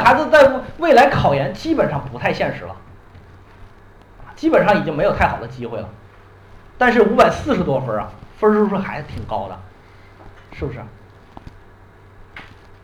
孩子在未来考研基本上不太现实了，基本上已经没有太好的机会了。但是五百四十多分啊，分数是还是挺高的，是不是？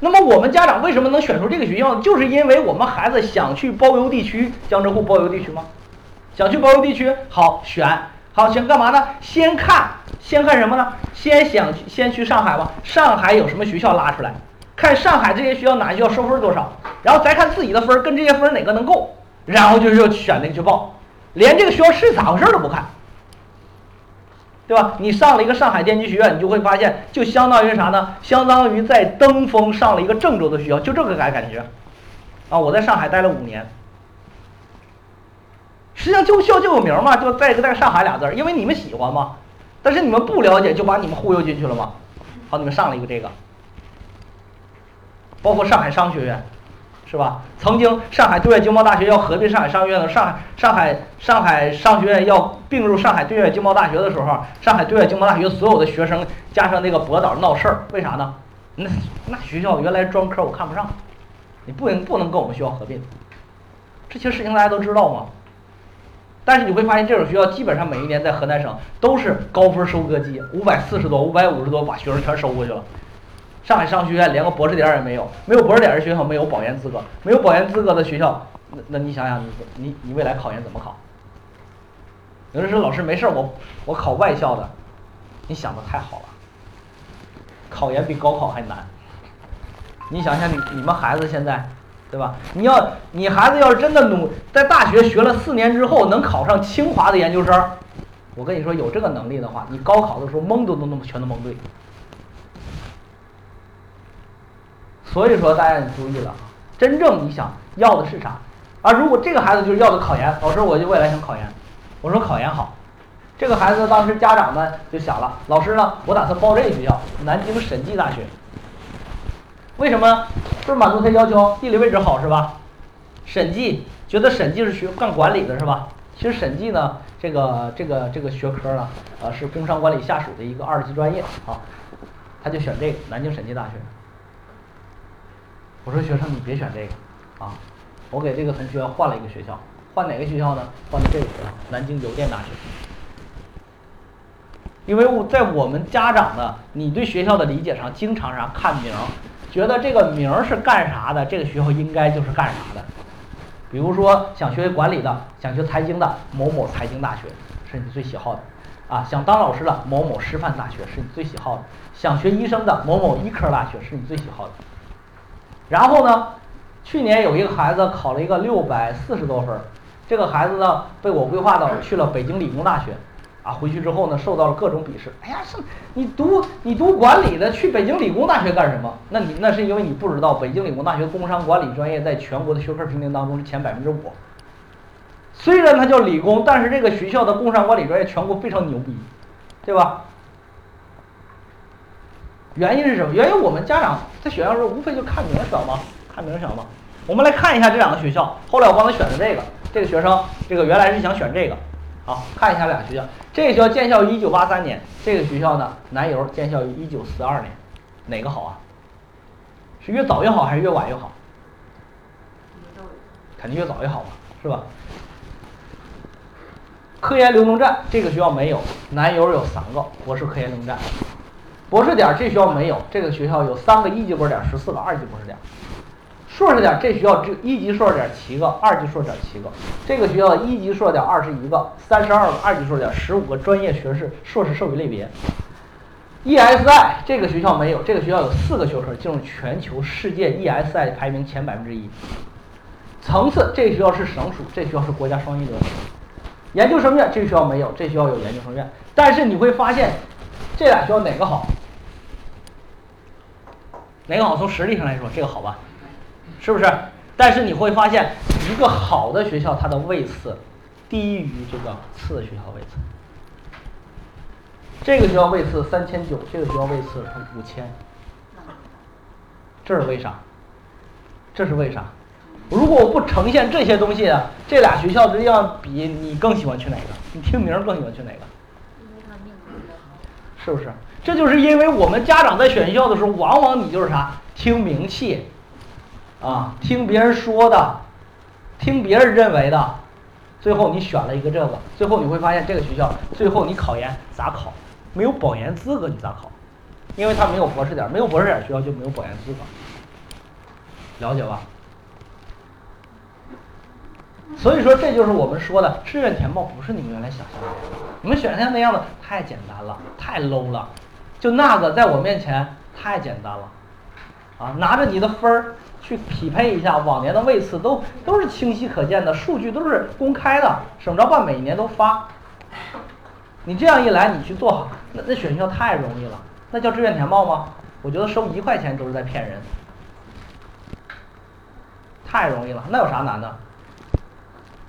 那么我们家长为什么能选出这个学校？就是因为我们孩子想去包邮地区，江浙沪包邮地区吗？想去包邮地区，好选，好选干嘛呢？先看，先看什么呢？先想先去上海吧，上海有什么学校拉出来？看上海这些学校哪学校收分多少，然后再看自己的分跟这些分哪个能够，然后就就选那个去报，连这个学校是咋回事都不看，对吧？你上了一个上海电机学院，你就会发现，就相当于啥呢？相当于在登封上了一个郑州的学校，就这个感感觉，啊，我在上海待了五年。实际上就校就有名嘛，就在在上海俩字儿，因为你们喜欢嘛，但是你们不了解，就把你们忽悠进去了嘛。好，你们上了一个这个，包括上海商学院，是吧？曾经上海对外经贸大学要合并上海商学院的，上海上海上海商学院要并入上海对外经贸大学的时候，上海对外经贸大学所有的学生加上那个博导闹事儿，为啥呢？那那学校原来专科我看不上，你不能不能跟我们学校合并，这些事情大家都知道吗？但是你会发现，这种学校基本上每一年在河南省都是高分收割机，五百四十多、五百五十多把学生全收过去了。上海商学院连个博士点也没有，没有博士点的学校没有保研资格，没有保研资格的学校，那那你想想，你你你未来考研怎么考？有人说老师没事，我我考外校的，你想的太好了，考研比高考还难。你想想，你你们孩子现在。对吧？你要你孩子要是真的努在大学学了四年之后能考上清华的研究生，我跟你说有这个能力的话，你高考的时候蒙都都能全都蒙对。所以说大家你注意了，真正你想要的是啥？啊，如果这个孩子就是要的考研，老师我就未来想考研，我说考研好，这个孩子当时家长们就想了，老师呢，我打算报这个学校，南京审计大学。为什么？是满足他要求，地理位置好是吧？审计觉得审计是学干管理的是吧？其实审计呢，这个这个这个学科呢，呃，是工商管理下属的一个二级专业啊。他就选这个南京审计大学。我说学生你别选这个啊，我给这个同学换了一个学校，换哪个学校呢？换的这个学校，南京邮电大学。因为我在我们家长的你对学校的理解上，经常上看名。觉得这个名是干啥的？这个学校应该就是干啥的。比如说想学管理的，想学财经的某某财经大学是你最喜好的啊。想当老师的某某师范大学是你最喜好的。想学医生的某某医科大学是你最喜好的。然后呢，去年有一个孩子考了一个六百四十多分，这个孩子呢被我规划到去了北京理工大学。啊，回去之后呢，受到了各种鄙视。哎呀，是，你读你读管理的，去北京理工大学干什么？那你那是因为你不知道，北京理工大学工商管理专业在全国的学科评定当中是前百分之五。虽然它叫理工，但是这个学校的工商管理专业全国非常牛逼，对吧？原因是什么？原因我们家长在选校时候无非就看名小嘛，看名小嘛。我们来看一下这两个学校，后来我帮他选的这个，这个学生，这个原来是想选这个。好看一下俩学校，这个学校建校于一九八三年，这个学校呢南邮建校于一九四二年，哪个好啊？是越早越好还是越晚越好？肯定越早越好嘛，是吧？科研流动站这个学校没有，南邮有三个博士科研流动站，博士点这学校没有，这个学校有三个一级博士点，十四个二级博士点。硕士点，这学校只一级硕士点七个，二级硕士点七个。这个学校一级硕士点二十一个，三十二个二级硕士点十五个专业学士硕士授予类别。ESI 这个学校没有，这个学校有四个学科进入全球世界 ESI 排名前百分之一。层次，这个学校是省属，这学校是国家双一流。研究生院，这个学校没有，这学校有研究生院。但是你会发现，这俩学校哪个好？哪个好？从实力上来说，这个好吧？是不是？但是你会发现，一个好的学校，它的位次低于这个次学校位次。这个学校位次三千九，这个学校位次是五千。这是为啥？这是为啥？如果我不呈现这些东西，这俩学校这样比，你更喜欢去哪个？你听名更喜欢去哪个？是不是？这就是因为我们家长在选校的时候，往往你就是啥？听名气。啊，听别人说的，听别人认为的，最后你选了一个这个，最后你会发现这个学校最后你考研咋考？没有保研资格你咋考？因为他没有博士点，没有博士点学校就没有保研资格，了解吧？所以说这就是我们说的志愿填报不是你们原来想象的那样，你们想象那样的太简单了，太 low 了，就那个在我面前太简单了，啊，拿着你的分儿。去匹配一下往年的位次，都都是清晰可见的，数据都是公开的，省招办每年都发。你这样一来，你去做好，那那选校太容易了，那叫志愿填报吗？我觉得收一块钱都是在骗人，太容易了，那有啥难的？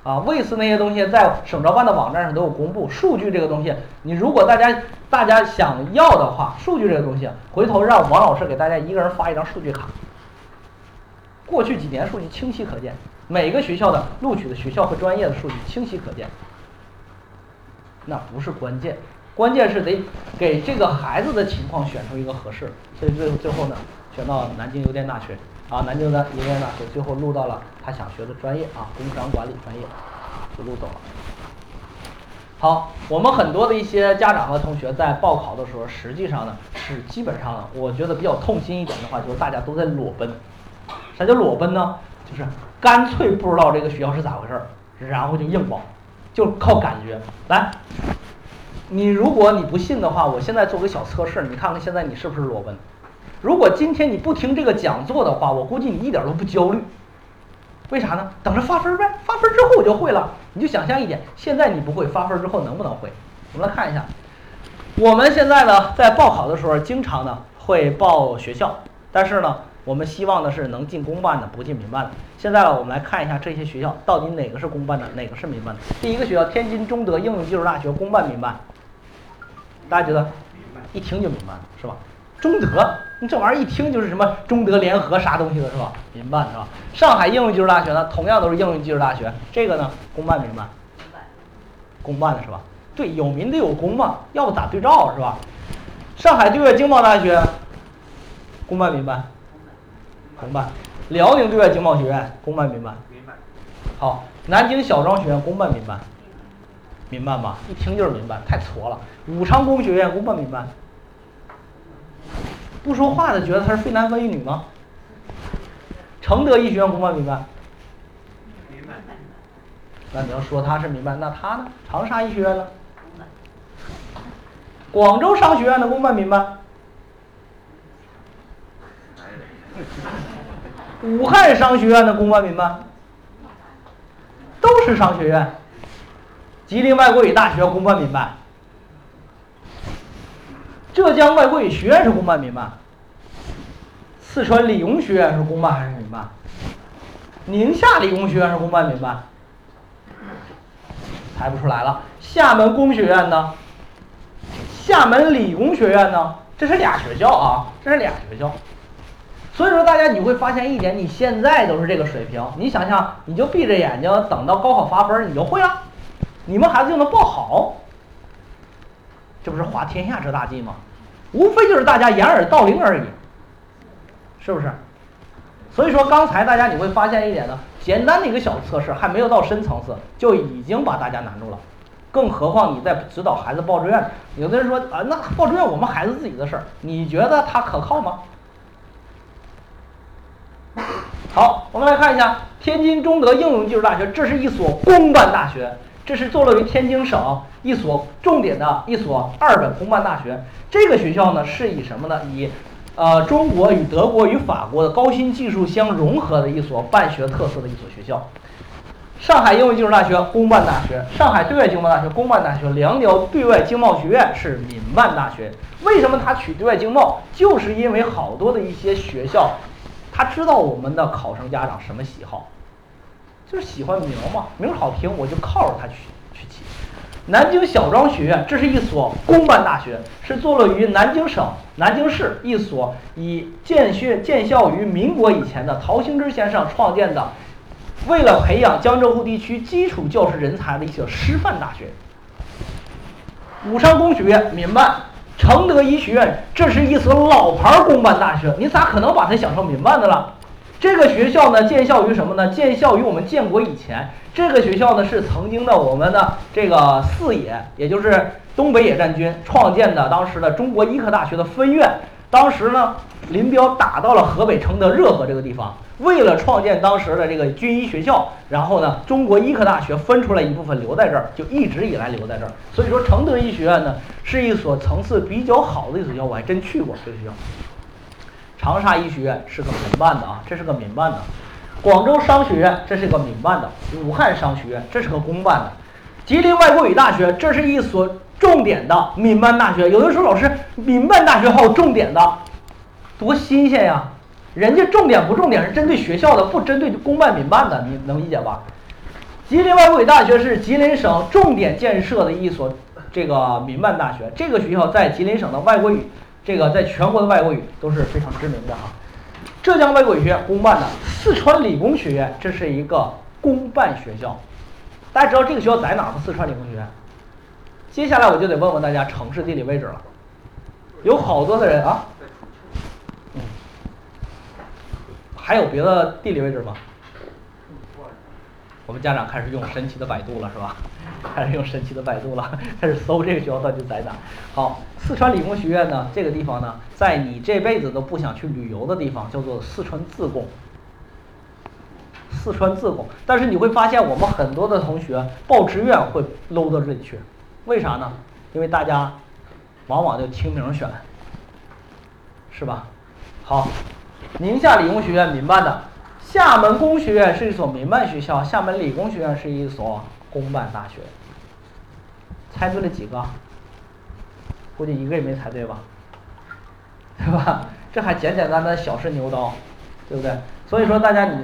啊，位次那些东西在省招办的网站上都有公布，数据这个东西，你如果大家大家想要的话，数据这个东西，回头让王老师给大家一个人发一张数据卡。过去几年数据清晰可见，每个学校的录取的学校和专业的数据清晰可见。那不是关键，关键是得给这个孩子的情况选出一个合适。所以最最后呢，选到南京邮电大学啊，南京的邮电大学最后录到了他想学的专业啊，工商管理专业，就录走了。好，我们很多的一些家长和同学在报考的时候，实际上呢是基本上呢，我觉得比较痛心一点的话，就是大家都在裸奔。啥叫裸奔呢？就是干脆不知道这个学校是咋回事儿，然后就硬报，就靠感觉。来，你如果你不信的话，我现在做个小测试，你看看现在你是不是裸奔？如果今天你不听这个讲座的话，我估计你一点都不焦虑。为啥呢？等着发分呗，发分之后我就会了。你就想象一点，现在你不会，发分之后能不能会？我们来看一下，我们现在呢，在报考的时候，经常呢会报学校，但是呢。我们希望的是能进公办的，不进民办的。现在呢，我们来看一下这些学校到底哪个是公办的，哪个是民办的。第一个学校天津中德应用技术大学，公办民办？大家觉得一听就民办是吧？中德，你这玩意儿一听就是什么中德联合啥东西的是吧？民办是吧？上海应用技术大学呢，同样都是应用技术大学，这个呢，公办民办？公办的是吧？对，有民得有公嘛，要不咋对照是吧？上海对外经贸大学，公办民办？公办，辽宁对外经贸学院公办民办？民办。好，南京小庄学院公办民办？民办吧，一听就是民办，太挫了。武昌工学院公办民办？不说话的觉得他是非男非女吗？承德医学院公办民办？民办。那你要说他是民办，那他呢？长沙医学院呢？广州商学院的公办民办？武汉商学院的公办民办，都是商学院。吉林外国语大学公办民办，浙江外国语学院是公办民办，四川理工学院是公办还是民办？宁夏理工学院是公办民办？猜不出来了。厦门工学院呢？厦门理工学院呢？这是俩学校啊，这是俩学校。所以说，大家你会发现一点，你现在都是这个水平，你想想，你就闭着眼睛等到高考发分，你就会了，你们孩子就能报好，这不是滑天下之大稽吗？无非就是大家掩耳盗铃而已，是不是？所以说，刚才大家你会发现一点呢，简单的一个小测试，还没有到深层次，就已经把大家难住了，更何况你在指导孩子报志愿，有的人说啊，那报志愿我们孩子自己的事儿，你觉得他可靠吗？好，我们来看一下天津中德应用技术大学，这是一所公办大学，这是坐落于天津省一所重点的一所二本公办大学。这个学校呢，是以什么呢？以，呃，中国与德国与法国的高新技术相融合的一所办学特色的一所学校。上海应用技术大学公办大学，上海对外经贸大学公办大学，辽宁对外经贸学院是民办大学。为什么它取对外经贸？就是因为好多的一些学校。他知道我们的考生家长什么喜好，就是喜欢名嘛，名好听，我就靠着他去去起。南京小庄学院，这是一所公办大学，是坐落于南京省南京市一所以建学建校于民国以前的陶行知先生创建的，为了培养江浙沪地区基础教师人才的一所师范大学。武昌工学院民办。承德医学院，这是一所老牌公办大学，你咋可能把它想成民办的了？这个学校呢，建校于什么呢？建校于我们建国以前。这个学校呢，是曾经的我们的这个四野，也就是东北野战军创建的，当时的中国医科大学的分院。当时呢，林彪打到了河北承德热河这个地方，为了创建当时的这个军医学校，然后呢，中国医科大学分出来一部分留在这儿，就一直以来留在这儿。所以说，承德医学院呢，是一所层次比较好的一所学校，我还真去过这个学校。长沙医学院是个民办的啊，这是个民办的；广州商学院这是个民办的；武汉商学院这是个公办的；吉林外国语大学这是一所。重点的民办大学，有的时候老师，民办大学还有重点的，多新鲜呀！人家重点不重点是针对学校的，不针对公办民办的，你能理解吧？吉林外国语大学是吉林省重点建设的一所这个民办大学，这个学校在吉林省的外国语，这个在全国的外国语都是非常知名的啊。浙江外国语学院公办的，四川理工学院这是一个公办学校，大家知道这个学校在哪吗？四川理工学院。接下来我就得问问大家城市地理位置了，有好多的人啊，嗯，还有别的地理位置吗？我们家长开始用神奇的百度了是吧？开始用神奇的百度了，开始搜这个学校到底在哪。好，四川理工学院呢，这个地方呢，在你这辈子都不想去旅游的地方，叫做四川自贡。四川自贡，但是你会发现我们很多的同学报志愿会搂到这里去。为啥呢？因为大家往往就听名选，是吧？好，宁夏理工学院民办的，厦门工学院是一所民办学校，厦门理工学院是一所公办大学。猜对了几个？估计一个也没猜对吧？对吧？这还简简单单小试牛刀，对不对？所以说大家你